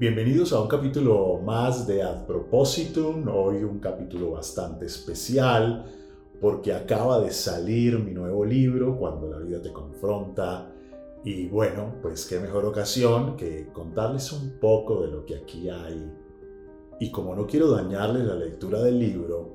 Bienvenidos a un capítulo más de Ad Propositum, hoy un capítulo bastante especial porque acaba de salir mi nuevo libro, Cuando la vida te confronta, y bueno, pues qué mejor ocasión que contarles un poco de lo que aquí hay. Y como no quiero dañarles la lectura del libro,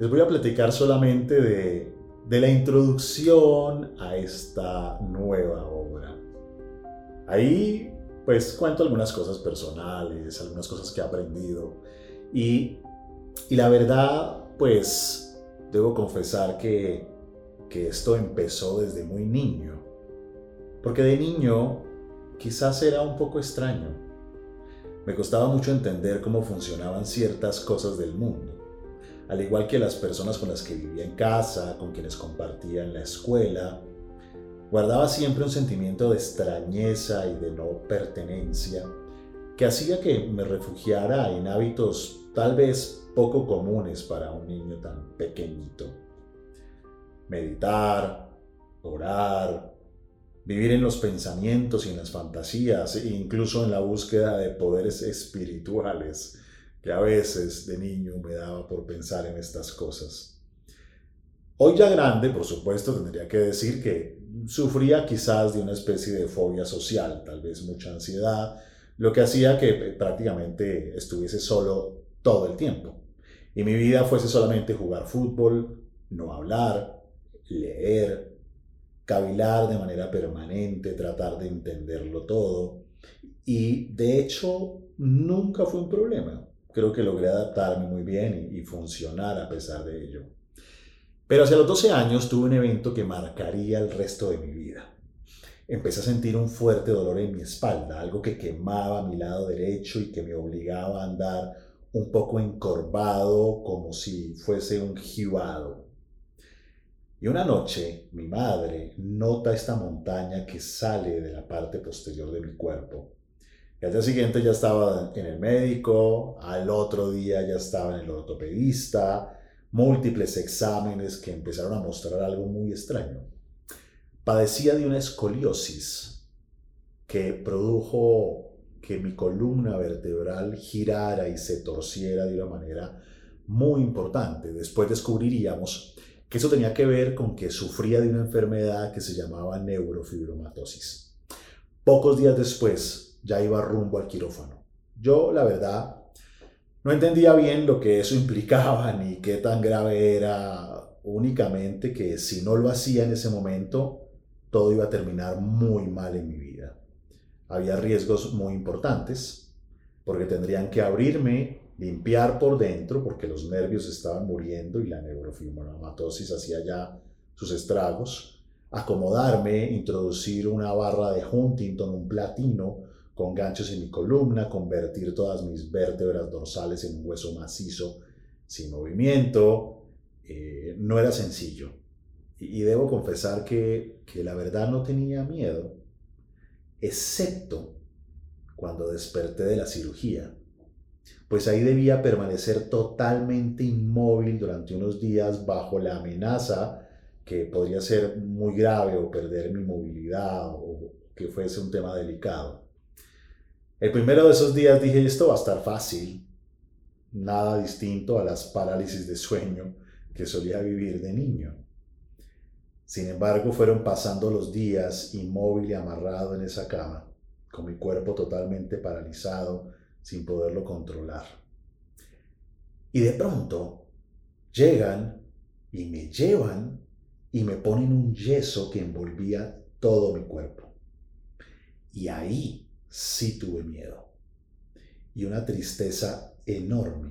les voy a platicar solamente de, de la introducción a esta nueva obra. Ahí pues cuento algunas cosas personales, algunas cosas que he aprendido. Y, y la verdad pues debo confesar que, que esto empezó desde muy niño, porque de niño quizás era un poco extraño. Me costaba mucho entender cómo funcionaban ciertas cosas del mundo, al igual que las personas con las que vivía en casa, con quienes compartía en la escuela, guardaba siempre un sentimiento de extrañeza y de no pertenencia que hacía que me refugiara en hábitos tal vez poco comunes para un niño tan pequeñito. Meditar, orar, vivir en los pensamientos y en las fantasías, e incluso en la búsqueda de poderes espirituales, que a veces de niño me daba por pensar en estas cosas. Hoy ya grande, por supuesto, tendría que decir que sufría quizás de una especie de fobia social, tal vez mucha ansiedad, lo que hacía que prácticamente estuviese solo todo el tiempo. Y mi vida fuese solamente jugar fútbol, no hablar, leer, cavilar de manera permanente, tratar de entenderlo todo. Y de hecho, nunca fue un problema. Creo que logré adaptarme muy bien y, funcionar a pesar de ello. Pero hacia los 12 años tuve un evento que marcaría el resto de mi vida. Empecé a sentir un fuerte dolor en mi espalda, algo que quemaba mi lado derecho y que me obligaba a andar un poco encorvado como si fuese un jibado. Y una noche mi madre nota esta montaña que sale de la parte posterior de mi cuerpo. Y al día siguiente ya estaba en el médico, al otro día ya estaba en el ortopedista, múltiples exámenes que empezaron a mostrar algo muy extraño. Padecía de una escoliosis que produjo que mi columna vertebral girara y se torciera de una manera muy importante. Después descubriríamos que eso tenía que ver con que sufría de una enfermedad que se llamaba neurofibromatosis. Pocos días después ya iba rumbo al quirófano. Yo, la verdad, no entendía bien lo que eso implicaba ni qué tan grave era, únicamente que si no lo hacía en ese momento, todo iba a terminar muy mal en mi vida. Había riesgos muy importantes, porque tendrían que abrirme, limpiar por dentro, porque los nervios estaban muriendo y la neurofibromatosis hacía ya sus estragos, acomodarme, introducir una barra de Huntington, un platino, con ganchos en mi columna, convertir todas mis vértebras dorsales en un hueso macizo sin movimiento. Eh, no era sencillo. Y, debo confesar que, que la verdad no tenía miedo, excepto cuando desperté de la cirugía, pues ahí debía permanecer totalmente inmóvil durante unos días bajo la amenaza que podría ser muy grave o perder mi movilidad o que fuese un tema delicado. El primero de esos días dije, esto va a estar fácil, nada distinto a las parálisis de sueño que solía vivir de niño. Sin embargo, fueron pasando los días inmóvil y amarrado en esa cama, con mi cuerpo totalmente paralizado, sin poderlo controlar. Y de pronto llegan y me llevan y me ponen un yeso que envolvía todo mi cuerpo. Y ahí sí tuve miedo y una tristeza enorme.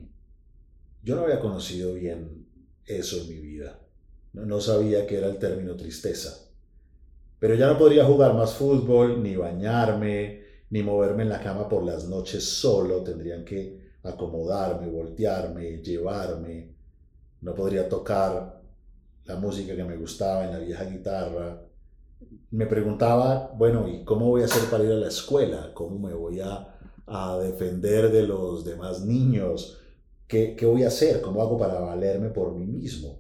Yo no había conocido bien eso en mi vida. No, sabía que era el término tristeza. Pero ya no podría jugar más fútbol, ni bañarme, ni moverme en la cama por las noches solo. Tendrían que acomodarme, voltearme, llevarme. No podría tocar la música que me gustaba en la vieja guitarra me preguntaba, bueno, ¿y cómo voy a hacer para ir a la escuela? ¿Cómo me voy a, defender de los demás niños? ¿Qué, ¿Qué voy a hacer? ¿Cómo hago para valerme por mí mismo?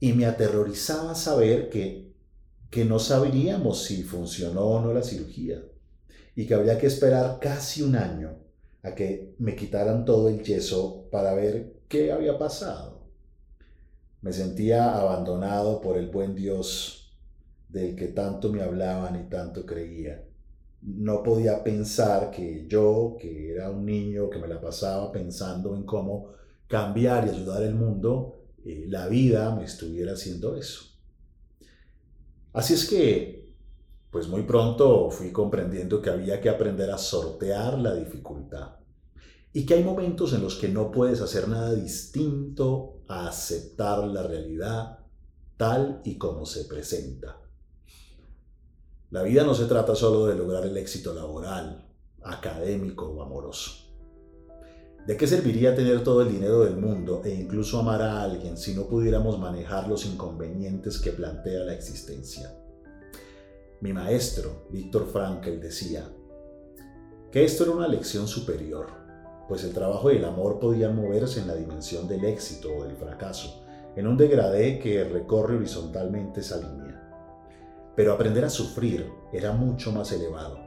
Y me aterrorizaba saber que, que no sabríamos si funcionó o no la cirugía y que habría que esperar casi un año a que me quitaran todo el yeso para ver qué había pasado. Me sentía abandonado por el buen Dios del que tanto me hablaban y tanto creía. No podía pensar que yo, que era un niño que me la pasaba pensando en cómo cambiar y ayudar al mundo, eh, la vida me estuviera haciendo eso. Así es que, pues muy pronto fui comprendiendo que había que aprender a sortear la dificultad y que hay momentos en los que no puedes hacer nada distinto a aceptar la realidad tal y como se presenta. La vida no se trata solo de lograr el éxito laboral, académico o amoroso. ¿De qué serviría tener todo el dinero del mundo e incluso amar a alguien si no pudiéramos manejar los inconvenientes que plantea la existencia? Mi maestro, Víctor Frankl, decía que esto era una lección superior, pues el trabajo y el amor podían moverse en la dimensión del éxito o del fracaso, en un degradé que recorre horizontalmente esa línea. Pero aprender a sufrir era mucho más elevado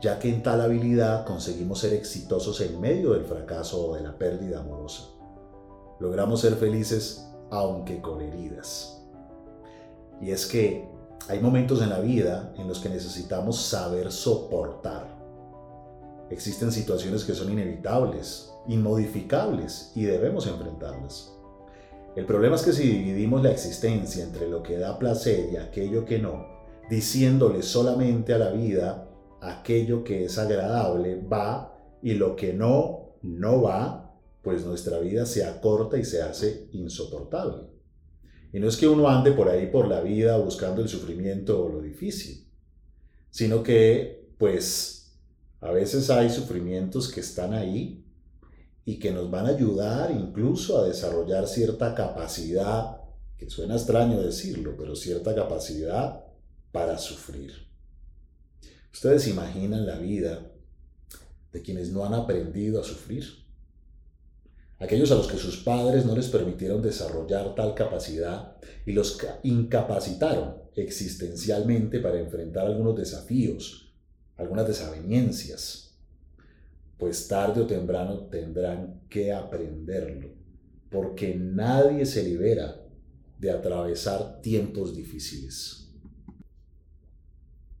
ya que en tal habilidad conseguimos ser exitosos en medio del fracaso o de la pérdida amorosa. Logramos ser felices aunque con heridas. Y es que hay momentos en la vida en los que necesitamos saber soportar. Existen situaciones que son inevitables, inmodificables y debemos enfrentarlas. El problema es que si dividimos la existencia entre lo que da placer y aquello que no, diciéndole solamente a la vida aquello que es agradable va y lo que no, no va, pues nuestra vida se acorta y se hace insoportable. Y no es que uno ande por ahí por la vida buscando el sufrimiento o lo difícil, sino que pues a veces hay sufrimientos que están ahí y que nos van a ayudar incluso a desarrollar cierta capacidad, que suena extraño decirlo, pero cierta capacidad para sufrir. Ustedes imaginan la vida de quienes no han aprendido a sufrir. Aquellos a los que sus padres no les permitieron desarrollar tal capacidad y los incapacitaron existencialmente para enfrentar algunos desafíos, algunas desavenencias, pues tarde o temprano tendrán que aprenderlo, porque nadie se libera de atravesar tiempos difíciles.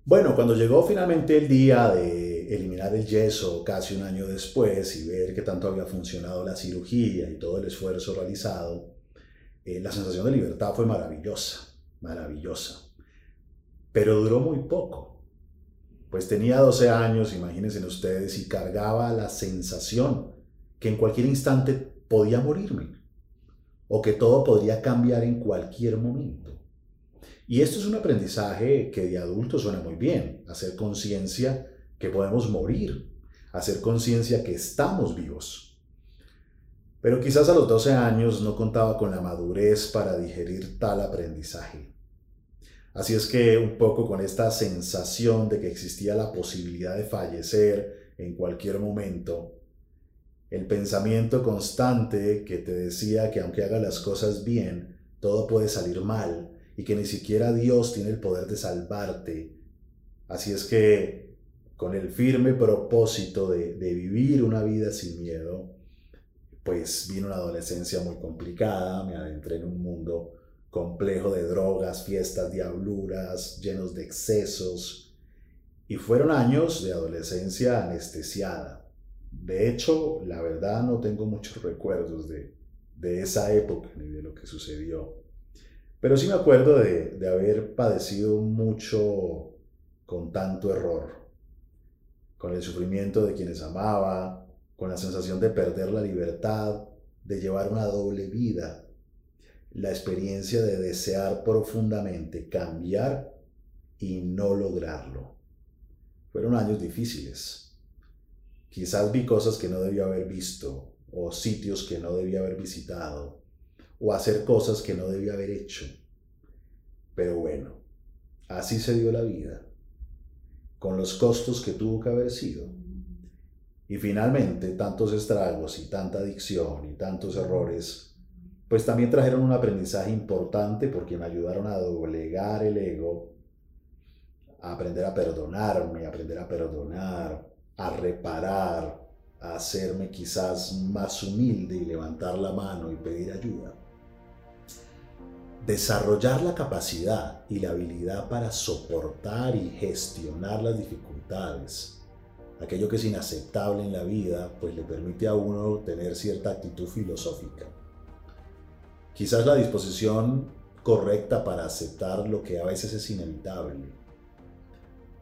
Bueno, cuando llegó finalmente el día de eliminar el yeso casi un año después y ver que tanto había funcionado la cirugía y todo el esfuerzo realizado, eh, la sensación de libertad fue maravillosa, maravillosa. Pero duró muy poco. Pues tenía 12 años, imagínense ustedes, y cargaba la sensación que en cualquier instante podía morirme o que todo podría cambiar en cualquier momento. Y esto es un aprendizaje que de adulto suena muy bien, hacer conciencia que podemos morir, hacer conciencia que estamos vivos. Pero quizás a los 12 años no contaba con la madurez para digerir tal aprendizaje. Así es que un poco con esta sensación de que existía la posibilidad de fallecer en cualquier momento, el pensamiento constante que te decía que aunque haga las cosas bien, todo puede salir mal, y que ni siquiera Dios tiene el poder de salvarte. Así es que con el firme propósito de, vivir una vida sin miedo, pues vino una adolescencia muy complicada, me adentré en un mundo complejo de drogas, fiestas, diabluras, llenos de excesos, y fueron años de adolescencia anestesiada. De hecho, la verdad no tengo muchos recuerdos de, de esa época ni de lo que sucedió. Pero sí me acuerdo de, haber padecido mucho con tanto error, con el sufrimiento de quienes amaba, con la sensación de perder la libertad, de llevar una doble vida, la experiencia de desear profundamente cambiar y no lograrlo. Fueron años difíciles. Quizás vi cosas que no debía haber visto o sitios que no debía haber visitado o hacer cosas que no debía haber hecho. Pero bueno, así se dio la vida, con los costos que tuvo que haber sido. Y finalmente, tantos estragos y tanta adicción y tantos errores, pues también trajeron un aprendizaje importante porque me ayudaron a doblegar el ego, a aprender a perdonarme, a aprender a perdonar, a reparar, a hacerme quizás más humilde y levantar la mano y pedir ayuda. Desarrollar la capacidad y la habilidad para soportar y gestionar las dificultades, aquello que es inaceptable en la vida, pues le permite a uno tener cierta actitud filosófica. Quizás la disposición correcta para aceptar lo que a veces es inevitable,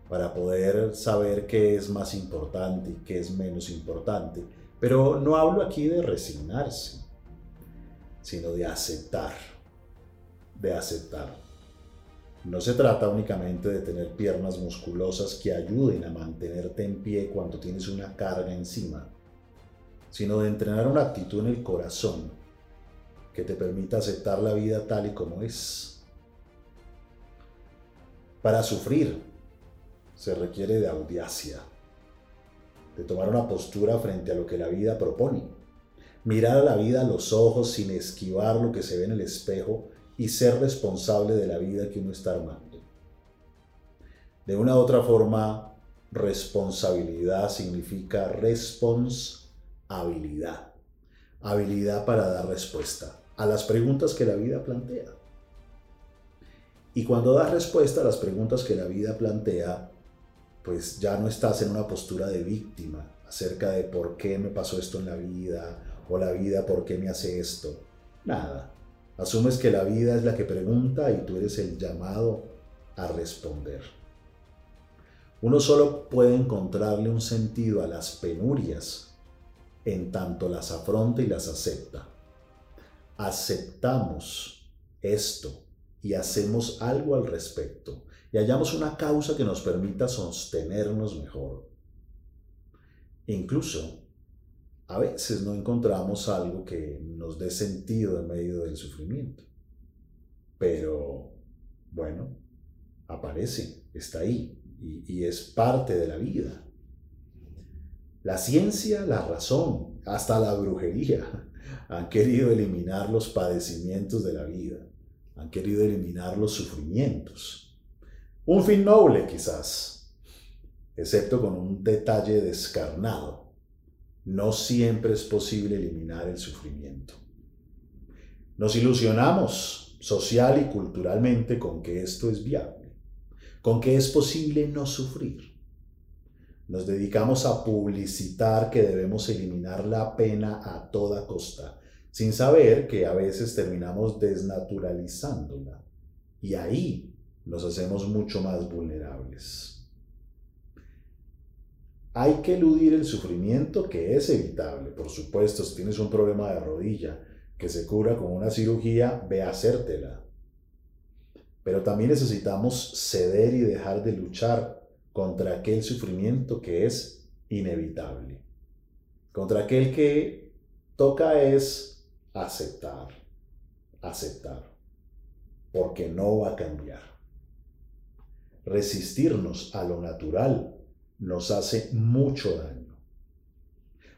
para poder saber qué es más importante y qué es menos importante. Pero no hablo aquí de resignarse, sino de aceptar, de aceptar. No se trata únicamente de tener piernas musculosas que ayuden a mantenerte en pie cuando tienes una carga encima, sino de entrenar una actitud en el corazón que te permita aceptar la vida tal y como es. Para sufrir se requiere de audacia, de tomar una postura frente a lo que la vida propone, mirar a la vida a los ojos sin esquivar lo que se ve en el espejo y ser responsable de la vida que uno está armando. De una u otra forma, responsabilidad significa responsabilidad, habilidad para dar respuesta a las preguntas que la vida plantea. Y cuando das respuesta a las preguntas que la vida plantea, pues ya no estás en una postura de víctima acerca de por qué me pasó esto en la vida o la vida por qué me hace esto. Nada. Asumes que la vida es la que pregunta y tú eres el llamado a responder. Uno solo puede encontrarle un sentido a las penurias en tanto las afronta y las acepta. Aceptamos esto y hacemos algo al respecto y hallamos una causa que nos permita sostenernos mejor. Incluso, a veces no encontramos algo que nos dé sentido en medio del sufrimiento. Pero, bueno, aparece, está ahí y, y es parte de la vida. La ciencia, la razón, hasta la brujería han querido eliminar los padecimientos de la vida, han querido eliminar los sufrimientos un fin noble quizás, excepto con un detalle descarnado. No siempre es posible eliminar el sufrimiento. Nos ilusionamos social y culturalmente con que esto es viable, con que es posible no sufrir. Nos dedicamos a publicitar que debemos eliminar la pena a toda costa, sin saber que a veces terminamos desnaturalizándola. Y ahí nos hacemos mucho más vulnerables. Hay que eludir el sufrimiento que es evitable. Por supuesto, si tienes un problema de rodilla que se cura con una cirugía, ve a hacértela. Pero también necesitamos ceder y dejar de luchar contra aquel sufrimiento que es inevitable. Contra aquel que toca es aceptar, aceptar, porque no va a cambiar resistirnos a lo natural nos hace mucho daño.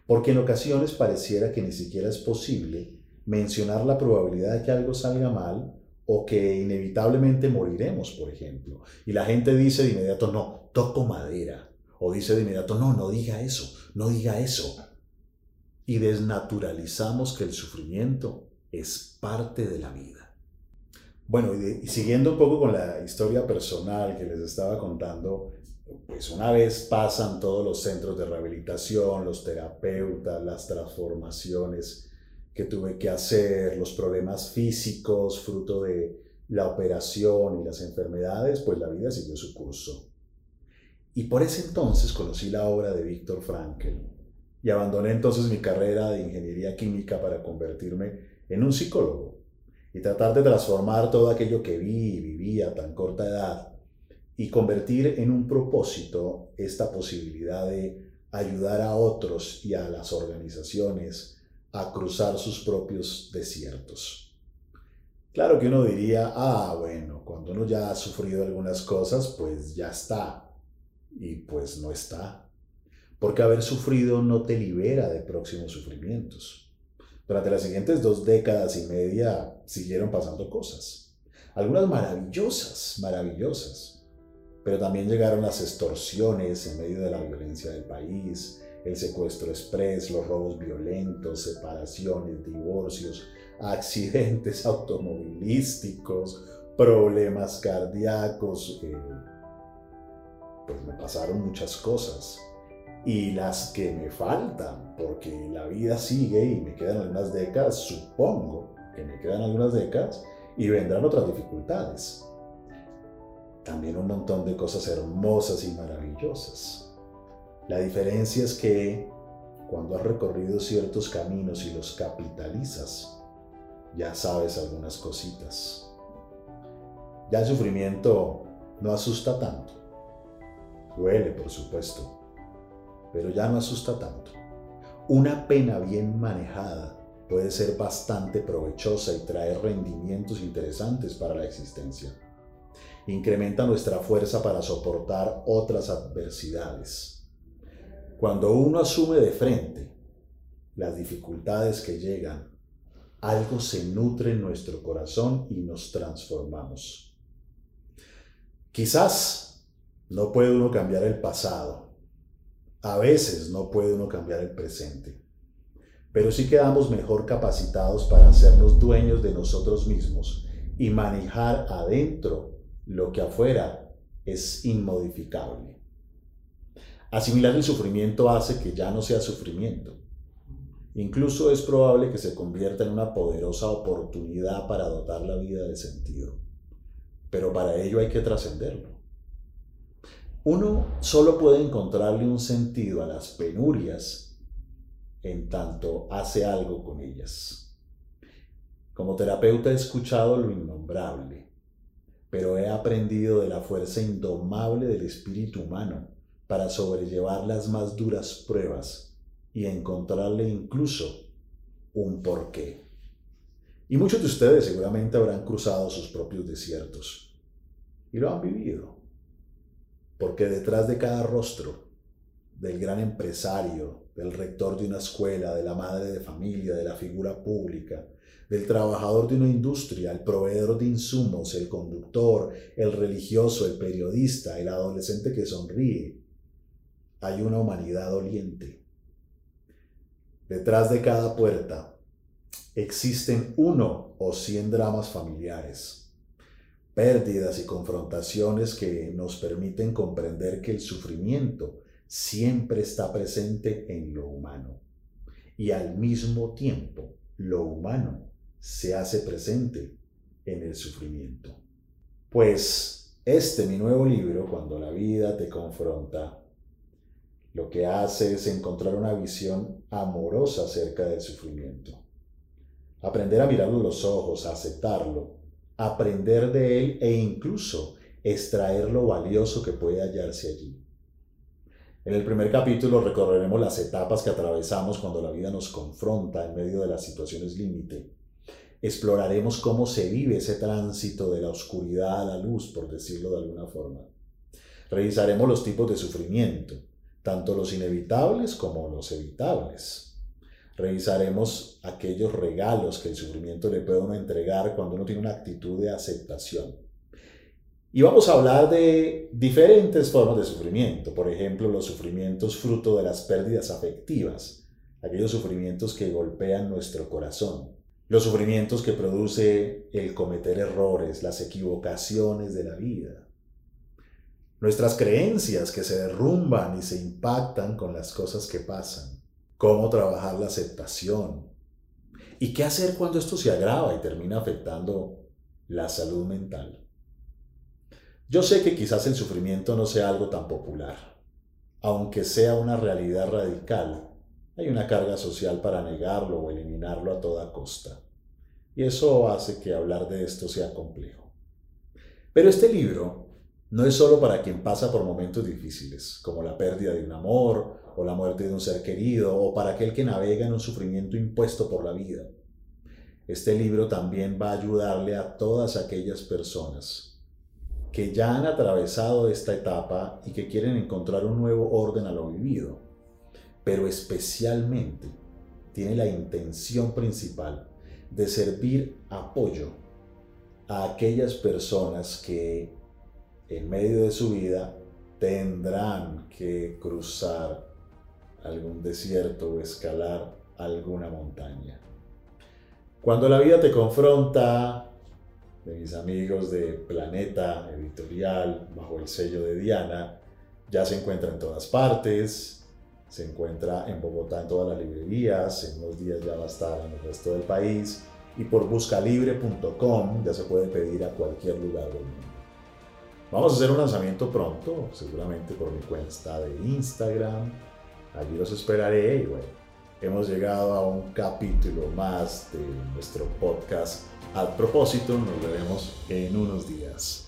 Porque en ocasiones pareciera que ni siquiera es posible mencionar la probabilidad de que algo salga mal o que inevitablemente moriremos, por ejemplo. Y la gente dice de inmediato, no, toco madera. O dice de inmediato, no, no diga eso, no diga eso. Y desnaturalizamos que el sufrimiento es parte de la vida. Bueno, y, siguiendo un poco con la historia personal que les estaba contando, pues una vez pasan todos los centros de rehabilitación, los terapeutas, las transformaciones que tuve que hacer, los problemas físicos fruto de la operación y las enfermedades, pues la vida siguió su curso. Y por ese entonces conocí la obra de Víctor Frankl y abandoné entonces mi carrera de ingeniería química para convertirme en un psicólogo y tratar de transformar todo aquello que vi y viví a tan corta edad y convertir en un propósito esta posibilidad de ayudar a otros y a las organizaciones a cruzar sus propios desiertos. Claro que uno diría, ah, bueno, cuando uno ya ha sufrido algunas cosas, pues ya está. Y pues no está. Porque haber sufrido no te libera de próximos sufrimientos. Durante las siguientes dos décadas y media siguieron pasando cosas. Algunas maravillosas, maravillosas. Pero también llegaron las extorsiones en medio de la violencia del país, el secuestro express, los robos violentos, separaciones, divorcios, accidentes automovilísticos, problemas cardíacos. Eh, pues me pasaron muchas cosas. Y las que me faltan, porque la vida sigue y me quedan algunas décadas, supongo que me quedan algunas décadas y vendrán otras dificultades. También un montón de cosas hermosas y maravillosas. La diferencia es que cuando has recorrido ciertos caminos y los capitalizas, ya sabes algunas cositas. Ya el sufrimiento no asusta tanto. Duele, por supuesto, pero ya no asusta tanto. Una pena bien manejada puede ser bastante provechosa y traer rendimientos interesantes para la existencia. Incrementa nuestra fuerza para soportar otras adversidades. Cuando uno asume de frente las dificultades que llegan, algo se nutre en nuestro corazón y nos transformamos. Quizás no puede uno cambiar el pasado. A veces no puede uno cambiar el presente pero sí quedamos mejor capacitados para hacernos dueños de nosotros mismos y manejar adentro lo que afuera es inmodificable. Asimilar el sufrimiento hace que ya no sea sufrimiento. Incluso es probable que se convierta en una poderosa oportunidad para dotar la vida de sentido. Pero para ello hay que trascenderlo. Uno solo puede encontrarle un sentido a las penurias en tanto hace algo con ellas. Como terapeuta he escuchado lo innombrable, pero he aprendido de la fuerza indomable del espíritu humano para sobrellevar las más duras pruebas y encontrarle incluso un porqué. Y muchos de ustedes seguramente habrán cruzado sus propios desiertos y lo han vivido, porque detrás de cada rostro del gran empresario, del rector de una escuela, de la madre de familia, de la figura pública, del trabajador de una industria, el proveedor de insumos, el conductor, el religioso, el periodista, el adolescente que sonríe. Hay una humanidad doliente. Detrás de cada puerta existen uno o cien dramas familiares, pérdidas y confrontaciones que nos permiten comprender que el sufrimiento siempre está presente en lo humano. Y al mismo tiempo, lo humano se hace presente en el sufrimiento. Pues este mi nuevo libro, cuando la vida te confronta, lo que hace es encontrar una visión amorosa acerca del sufrimiento. Aprender a mirarlo los ojos, a aceptarlo, aprender de él e incluso extraer lo valioso que puede hallarse allí. En el primer capítulo recorreremos las etapas que atravesamos cuando la vida nos confronta en medio de las situaciones límite. Exploraremos cómo se vive ese tránsito de la oscuridad a la luz, por decirlo de alguna forma. Revisaremos los tipos de sufrimiento, tanto los inevitables como los evitables. Revisaremos aquellos regalos que el sufrimiento le puede uno entregar cuando uno tiene una actitud de aceptación y vamos a hablar de diferentes formas de sufrimiento, por ejemplo, los sufrimientos fruto de las pérdidas afectivas, aquellos sufrimientos que golpean nuestro corazón, los sufrimientos que produce el cometer errores, las equivocaciones de la vida, nuestras creencias que se derrumban y se impactan con las cosas que pasan, cómo trabajar la aceptación y qué hacer cuando esto se agrava y termina afectando la salud mental. Yo sé que quizás el sufrimiento no sea algo tan popular. Aunque sea una realidad radical, hay una carga social para negarlo o eliminarlo a toda costa. Y eso hace que hablar de esto sea complejo. Pero este libro no es solo para quien pasa por momentos difíciles, como la pérdida de un amor o la muerte de un ser querido, o para aquel que navega en un sufrimiento impuesto por la vida. Este libro también va a ayudarle a todas aquellas personas que ya han atravesado esta etapa y que quieren encontrar un nuevo orden a lo vivido, pero especialmente tiene la intención principal de servir apoyo a aquellas personas que en medio de su vida tendrán que cruzar algún desierto o escalar alguna montaña. Cuando la vida te confronta, de mis amigos de Planeta Editorial, bajo el sello de Diana, ya se encuentra en todas partes, se encuentra en Bogotá en todas las librerías, en unos días ya va a estar en el resto del país y por buscalibre.com ya se puede pedir a cualquier lugar del mundo. Vamos a hacer un lanzamiento pronto, seguramente por mi cuenta de Instagram. Allí los esperaré y bueno, hemos llegado a un capítulo más de nuestro podcast. Al propósito, nos veremos en unos días.